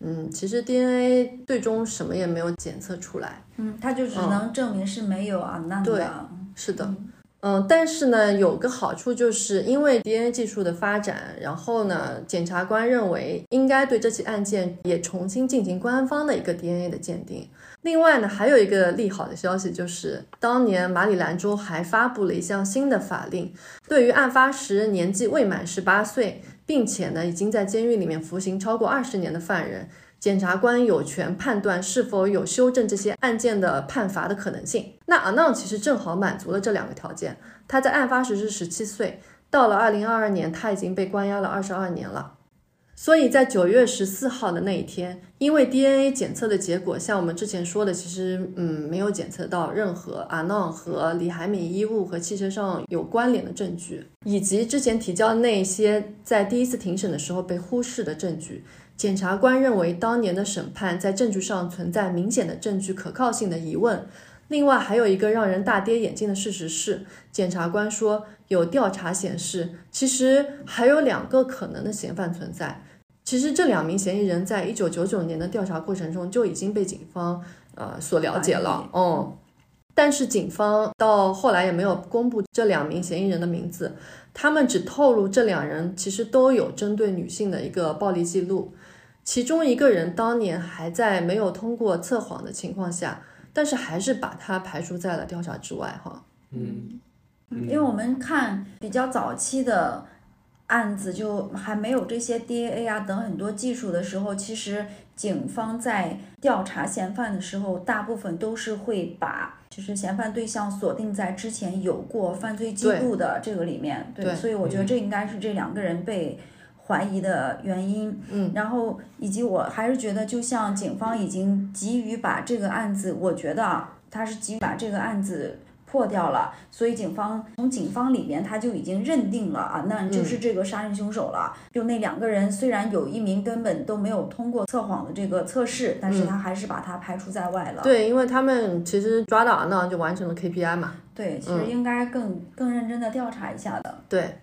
嗯，其实 DNA 最终什么也没有检测出来。嗯，他就只能证明是没有啊，那对的。是的，嗯，嗯但是呢，有个好处就是因为 DNA 技术的发展，然后呢，检察官认为应该对这起案件也重新进行官方的一个 DNA 的鉴定。另外呢，还有一个利好的消息就是，当年马里兰州还发布了一项新的法令，对于案发时年纪未满十八岁，并且呢已经在监狱里面服刑超过二十年的犯人，检察官有权判断是否有修正这些案件的判罚的可能性。那阿浪其实正好满足了这两个条件。他在案发时是十七岁，到了二零二二年，他已经被关押了二十二年了。所以在九月十四号的那一天，因为 DNA 检测的结果，像我们之前说的，其实嗯没有检测到任何阿浪和李海敏衣物和汽车上有关联的证据，以及之前提交那些在第一次庭审的时候被忽视的证据。检察官认为当年的审判在证据上存在明显的证据可靠性的疑问。另外，还有一个让人大跌眼镜的事实是，检察官说有调查显示，其实还有两个可能的嫌犯存在。其实这两名嫌疑人在一九九九年的调查过程中就已经被警方呃所了解了，嗯，但是警方到后来也没有公布这两名嫌疑人的名字，他们只透露这两人其实都有针对女性的一个暴力记录，其中一个人当年还在没有通过测谎的情况下，但是还是把他排除在了调查之外，哈，嗯，因为我们看比较早期的。案子就还没有这些 DNA 啊等很多技术的时候，其实警方在调查嫌犯的时候，大部分都是会把就是嫌犯对象锁定在之前有过犯罪记录的这个里面。对，所以我觉得这应该是这两个人被怀疑的原因。嗯，然后以及我还是觉得，就像警方已经急于把这个案子，我觉得啊，他是急于把这个案子。破掉了，所以警方从警方里面他就已经认定了啊，那就是这个杀人凶手了。就那两个人，虽然有一名根本都没有通过测谎的这个测试，但是他还是把他排除在外了。对，因为他们其实抓到呢，就完成了 KPI 嘛。对，其实应该更更认真的调查一下的。对，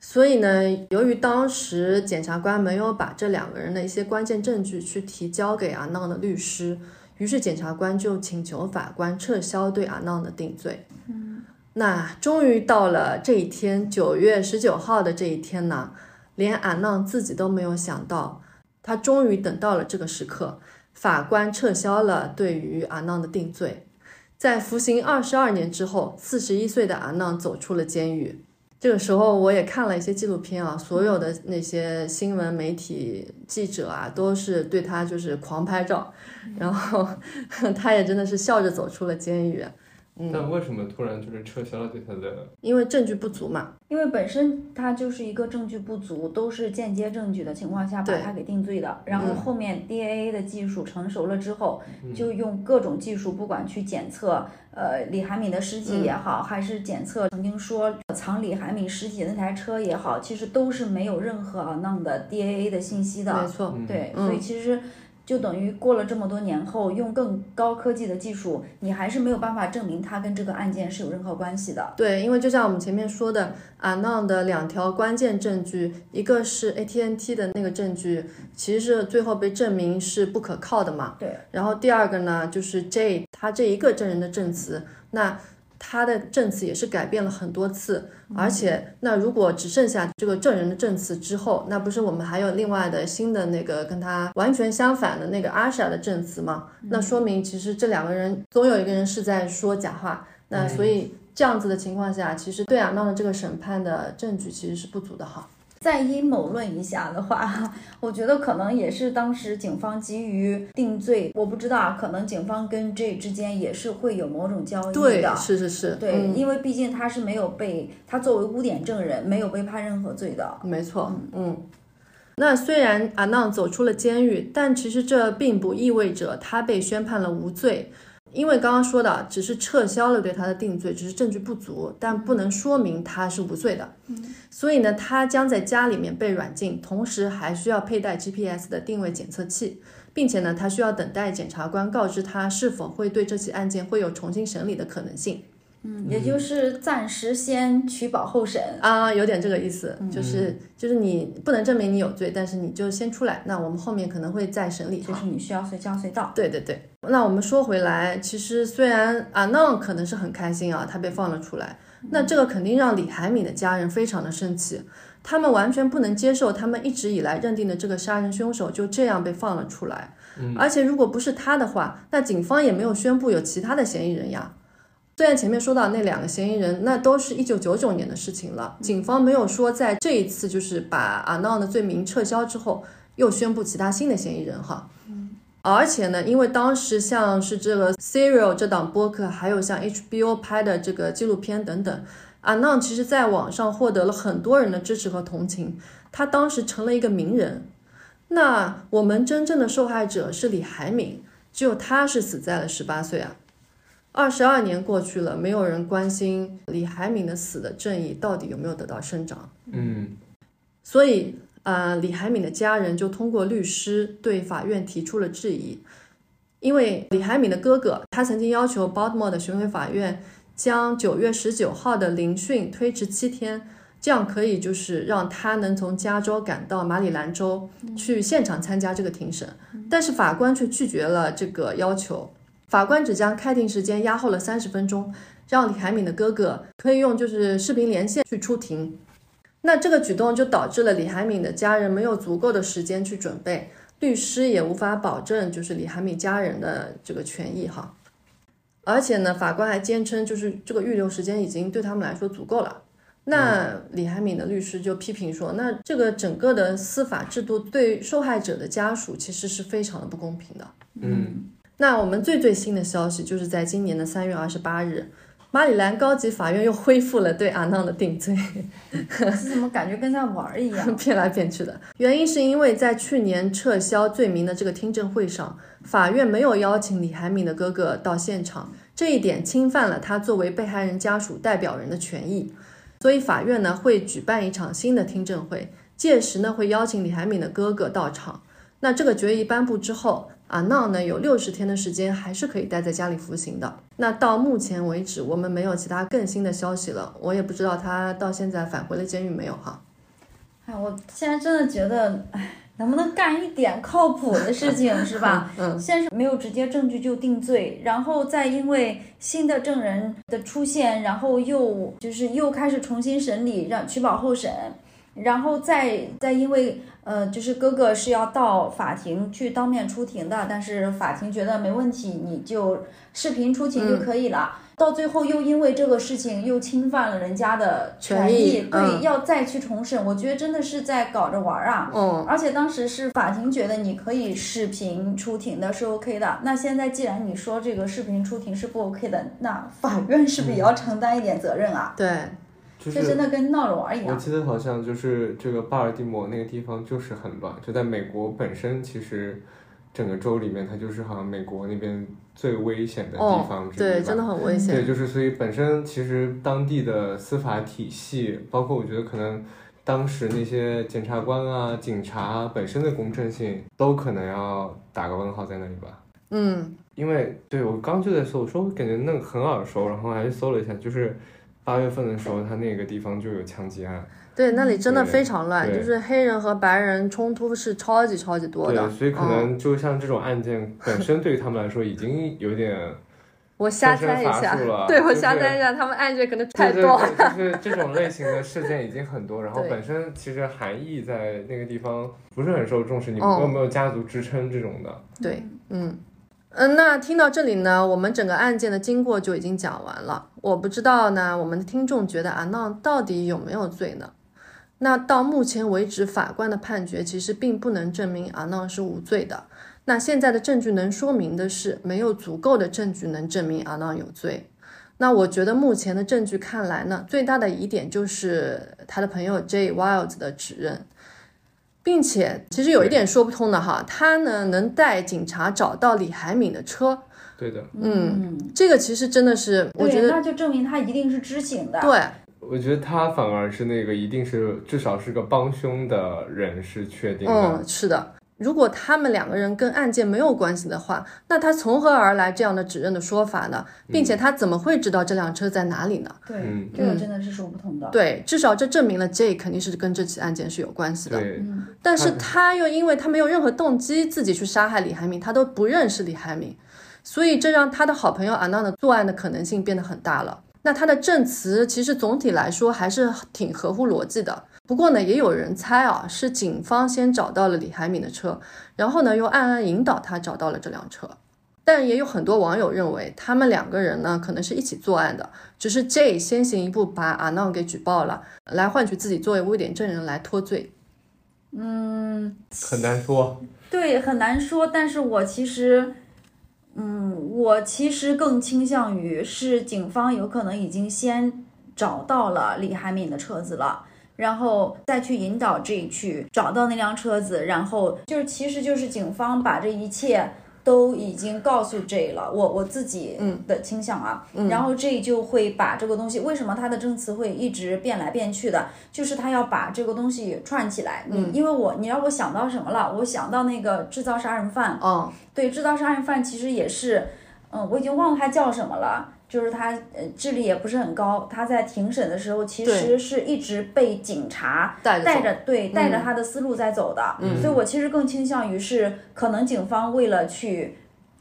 所以呢，由于当时检察官没有把这两个人的一些关键证据去提交给阿浪的律师。于是检察官就请求法官撤销对阿浪的定罪。嗯，那终于到了这一天，九月十九号的这一天呢，连阿浪自己都没有想到，他终于等到了这个时刻，法官撤销了对于阿浪的定罪。在服刑二十二年之后，四十一岁的阿浪走出了监狱。这个时候，我也看了一些纪录片啊，所有的那些新闻媒体记者啊，都是对他就是狂拍照，然后 他也真的是笑着走出了监狱。但为什么突然就是撤销了对他的？因为证据不足嘛。因为本身他就是一个证据不足，都是间接证据的情况下把他给定罪的。然后后面 DNA 的技术成熟了之后，就用各种技术，不管去检测呃李海敏的尸体也好，还是检测曾经说藏李海敏尸体的那台车也好，其实都是没有任何那样的 DNA 的信息的。没错，对，所以其实。就等于过了这么多年后，用更高科技的技术，你还是没有办法证明他跟这个案件是有任何关系的。对，因为就像我们前面说的，阿浪的两条关键证据，一个是 AT&T 的那个证据，其实是最后被证明是不可靠的嘛。对。然后第二个呢，就是 J 他这一个证人的证词，那。他的证词也是改变了很多次，而且那如果只剩下这个证人的证词之后，那不是我们还有另外的新的那个跟他完全相反的那个阿莎的证词吗？那说明其实这两个人总有一个人是在说假话。那所以这样子的情况下，其实对阿闹的这个审判的证据其实是不足的哈。再阴谋论一下的话，我觉得可能也是当时警方急于定罪，我不知道，可能警方跟 J 之间也是会有某种交易的。对，是是是，对，因为毕竟他是没有被他作为污点证人没有被判任何罪的。没错，嗯。那虽然阿浪走出了监狱，但其实这并不意味着他被宣判了无罪。因为刚刚说的只是撤销了对他的定罪，只是证据不足，但不能说明他是无罪的。所以呢，他将在家里面被软禁，同时还需要佩戴 GPS 的定位检测器，并且呢，他需要等待检察官告知他是否会对这起案件会有重新审理的可能性。嗯，也就是暂时先取保候审。啊，有点这个意思，就是就是你不能证明你有罪，但是你就先出来，那我们后面可能会再审理，就是你需要随叫随到。对对对，那我们说回来，其实虽然阿浪可能是很开心啊，他被放了出来，那这个肯定让李海敏的家人非常的生气，他们完全不能接受他们一直以来认定的这个杀人凶手就这样被放了出来，而且如果不是他的话，那警方也没有宣布有其他的嫌疑人呀。虽然前面说到那两个嫌疑人，那都是一九九九年的事情了。警方没有说在这一次就是把阿闹的罪名撤销之后，又宣布其他新的嫌疑人哈。而且呢，因为当时像是这个 Serial 这档播客，还有像 HBO 拍的这个纪录片等等，阿浪其实在网上获得了很多人的支持和同情，他当时成了一个名人。那我们真正的受害者是李海敏，只有他是死在了十八岁啊。二十二年过去了，没有人关心李海敏的死的正义到底有没有得到伸张。嗯。所以，呃，李海敏的家人就通过律师对法院提出了质疑，因为李海敏的哥哥他曾经要求 Baltimore 的巡回法院将九月十九号的聆讯推迟七天，这样可以就是让他能从加州赶到马里兰州去现场参加这个庭审，但是法官却拒绝了这个要求，法官只将开庭时间压后了三十分钟，让李海敏的哥哥可以用就是视频连线去出庭。那这个举动就导致了李海敏的家人没有足够的时间去准备，律师也无法保证就是李海敏家人的这个权益哈。而且呢，法官还坚称就是这个预留时间已经对他们来说足够了。那李海敏的律师就批评说，那这个整个的司法制度对受害者的家属其实是非常的不公平的。嗯那我们最最新的消息就是在今年的三月二十八日，马里兰高级法院又恢复了对阿浪的定罪。这怎么感觉跟在玩儿一样？骗来骗去的。原因是因为在去年撤销罪名的这个听证会上，法院没有邀请李海敏的哥哥到现场，这一点侵犯了他作为被害人家属代表人的权益。所以法院呢会举办一场新的听证会，届时呢会邀请李海敏的哥哥到场。那这个决议颁布之后，阿闹呢有六十天的时间还是可以待在家里服刑的。那到目前为止，我们没有其他更新的消息了，我也不知道他到现在返回了监狱没有哈。哎，我现在真的觉得，哎，能不能干一点靠谱的事情，是吧？嗯，先是没有直接证据就定罪，然后再因为新的证人的出现，然后又就是又开始重新审理，让取保候审，然后再再因为呃，就是哥哥是要到法庭去当面出庭的，但是法庭觉得没问题，你就视频出庭就可以了。到最后又因为这个事情又侵犯了人家的权权益益，对，嗯要再去重审，我觉得真的是在搞着玩儿啊。嗯，而且当时是法庭觉得你可以视频出庭的是 OK 的，那现在既然你说这个视频出庭是不 OK 的，那法院是不是也要承担一点责任啊？对，就是这真的跟闹着玩一样我。记得好像就是这个巴尔的摩那个地方就是很乱，就在美国本身，其实整个州里面它就是好像美国那边最危险的地方哦，之一吧。对，真的很危险对，就是所以本身其实当地的司法体系，包括我觉得可能当时那些检察官啊、警察啊本身的公正性，都可能要打个问号在那里吧。嗯，因为对我刚就在搜，我说我感觉那个很耳熟，然后还去搜了一下，就是八月份的时候，他那个地方就有枪击案。对，那里真的非常乱，就是黑人和白人冲突是超级超级多的。对，所以可嗯能就像这种案件本身对于他们来说已经有点我瞎猜一下对我瞎猜一下，他们案件可能太多。就是这种类型的事件已经很多，然后本身其实韩裔在那个地方不是很受重视，你们有没有家族支撑这种的？对，嗯嗯，那听到这里呢，我们整个案件的经过就已经讲完了。我不知道呢，我们的听众觉得阿浪到底有没有罪呢？那到目前为止，法官的判决其实并不能证明阿浪是无罪的。那现在的证据能说明的是，没有足够的证据能证明阿浪有罪。那我觉得目前的证据看来呢，最大的疑点就是他的朋友 J Wild 的指认，并且其实有一点说不通的哈，他呢能带警察找到李海敏的车，对的，嗯，这个其实真的是我觉对，得那就证明他一定是知情的。对，我觉得他反而是那个一定是至少是个帮凶的人是确定的。嗯，是的。如果他们两个人跟案件没有关系的话，那他从何而来这样的指认的说法呢？并且他怎么会知道这辆车在哪里呢？对，嗯这个真的是说不通的。对，至少这证明了 J 肯定是跟这起案件是有关系的。对，但是他又因为他没有任何动机自己去杀害李海敏，他都不认识李海敏，所以这让他的好朋友阿娜的作案的可能性变得很大了。那他的证词其实总体来说还是挺合乎逻辑的。不过呢，也有人猜啊，是警方先找到了李海敏的车，然后呢又暗暗引导他找到了这辆车。但也有很多网友认为，他们两个人呢可能是一起作案的，只是 J 先行一步把阿闹给举报了，来换取自己作为污点证人来脱罪。嗯，很难说。对，很难说。但是我其实，嗯，我其实更倾向于是警方有可能已经先找到了李海敏的车子了，然后再去引导 J 去找到那辆车子，然后就是其实就是警方把这一切。都已经告诉 J 了，我我自己的倾向啊，然后 J 就会把这个东西，为什么他的证词会一直变来变去的？就是他要把这个东西串起来。嗯，因为我你让我想到什么了？我想到那个制造杀人犯。哦，对，制造杀人犯其实也是，嗯，我已经忘了他叫什么了。就是他，呃，智力也不是很高。他在庭审的时候，其实是一直被警察带着，对，带着他的思路在走的。嗯，所以我其实更倾向于是，可能警方为了去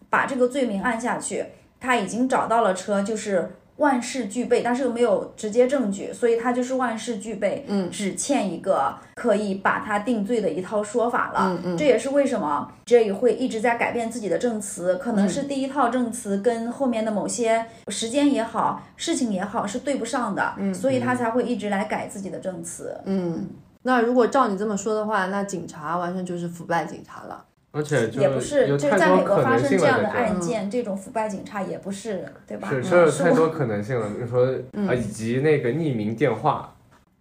把这个罪名按下去，他已经找到了车，就是。万事俱备，但是又没有直接证据，所以他就是万事俱备，嗯，只欠一个可以把他定罪的一套说法了。嗯嗯，这也是为什么 J 会一直在改变自己的证词，可能是第一套证词跟后面的某些时间也好，事情也好是对不上的，嗯，所以他才会一直来改自己的证词。嗯，那如果照你这么说的话，那警察完全就是腐败警察了。而且也不是，就是在美国发生这样的案件，这种腐败警察也不是，对吧？是，这有太多可能性了。你说啊，以及那个匿名电话。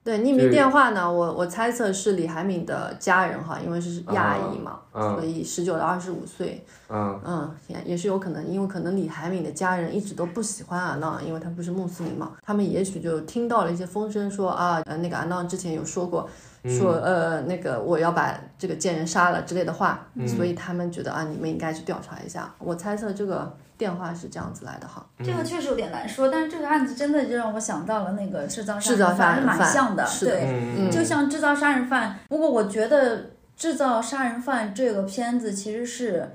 对，匿名电话呢，我我猜测是李海敏的家人哈，因为是亚裔嘛，所以十九到二十五岁，嗯嗯，也也是有可能，因为可能李海敏的家人一直都不喜欢阿闹，因为他不是穆斯林嘛，他们也许就听到了一些风声，说啊，呃，那个阿闹之前有说过。说呃那个我要把这个贱人杀了之类的话，所以他们觉得啊你们应该去调查一下。我猜测这个电话是这样子来的哈。这个确实有点难说，但是这个案子真的就让我想到了那个制造杀人犯，蛮像的，对，就像制造杀人犯。不过我觉得制造杀人犯这个片子其实是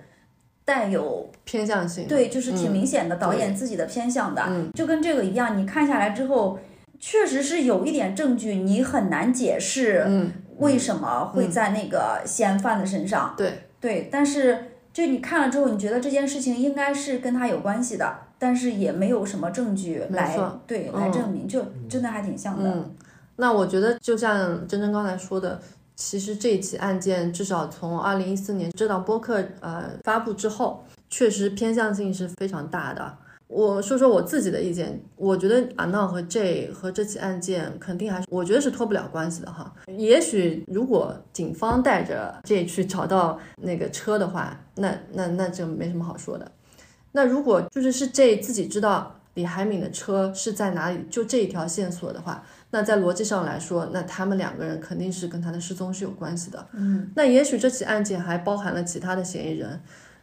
带有偏向性，对，就是挺明显的导演自己的偏向的，就跟这个一样，你看下来之后。确实是有一点证据，你很难解释为什么会在那个嫌犯的身上。对对，但是就你看了之后，你觉得这件事情应该是跟他有关系的，但是也没有什么证据来对来证明，就真的还挺像的。嗯，那我觉得就像珍珍刚才说的，其实这起案件至少从二零一四年这档播客呃发布之后，确实偏向性是非常大的。我说说我自己的意见，我觉得阿闹和 J 和这起案件肯定还是，我觉得是脱不了关系的哈。也许如果警方带着 J 去找到那个车的话，那那那就没什么好说的。那如果就是是 J 自己知道李海敏的车是在哪里，就这一条线索的话，那在逻辑上来说，那他们两个人肯定是跟他的失踪是有关系的。嗯，那也许这起案件还包含了其他的嫌疑人。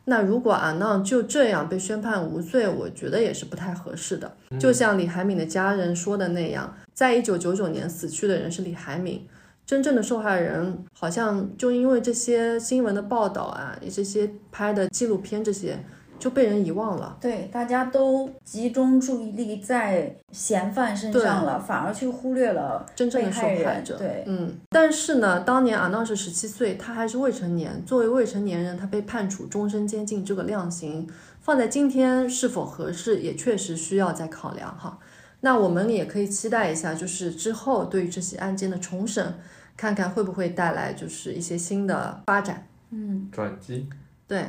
那如果阿娜就这样被宣判无罪，我觉得也是不太合适的。就像李海敏的家人说的那样，在一九九九年死去的人是李海敏，真正的受害人好像就因为这些新闻的报道啊，这些拍的纪录片这些。就被人遗忘了，对，大家都集中注意力在嫌犯身上了，反而去忽略了真正的受害者。对，嗯，但是呢，当年阿闹是十七岁，他还是未成年，作为未成年人，他被判处终身监禁这个量刑，放在今天是否合适，也确实需要再考量哈。那我们也可以期待一下，就是之后对于这起案件的重审，看看会不会带来就是一些新的发展，嗯，转机，对。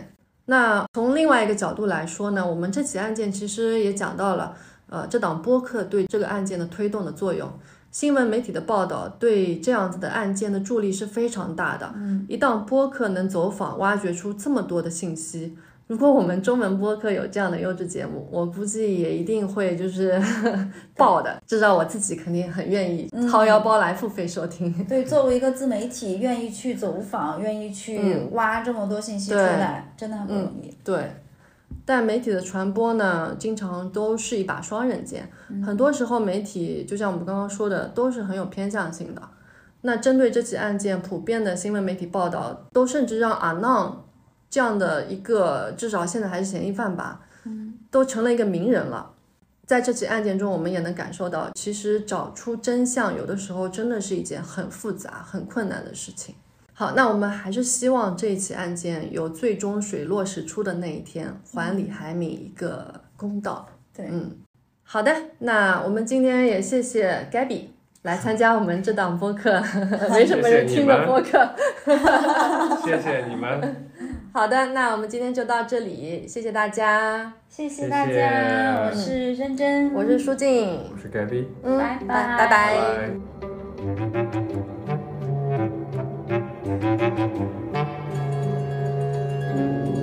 那从另外一个角度来说呢，我们这起案件其实也讲到了，呃，这档播客对这个案件的推动的作用，新闻媒体的报道对这样子的案件的助力是非常大的。嗯，一档播客能走访，挖掘出这么多的信息。如果我们中文播客有这样的优质节目，我估计也一定会就是 爆的。至少我自己肯定很愿意掏腰包来付费收听。对，作为一个自媒体，愿意去走访，愿意去挖这么多信息出来，真的很不容易。对，但媒体的传播呢，经常都是一把双刃剑。很多时候，媒体就像我们刚刚说的，都是很有偏向性的。那针对这起案件，普遍的新闻媒体报道都甚至让阿浪。这样的一个，至少现在还是嫌疑犯吧，嗯，都成了一个名人了。在这起案件中，我们也能感受到，其实找出真相，有的时候真的是一件很复杂、很困难的事情。好，那我们还是希望这一起案件有最终水落石出的那一天，还李海敏一个公道。对，嗯，好的，那我们今天也谢谢 Gabby。来参加我们这档播客，没什么人听的播客。谢谢你们。好的，那我们今天就到这里，谢谢大家，谢谢大家，我是珍珍，我是舒静，我是 Gabby，嗯，拜。拜拜。拜。拜。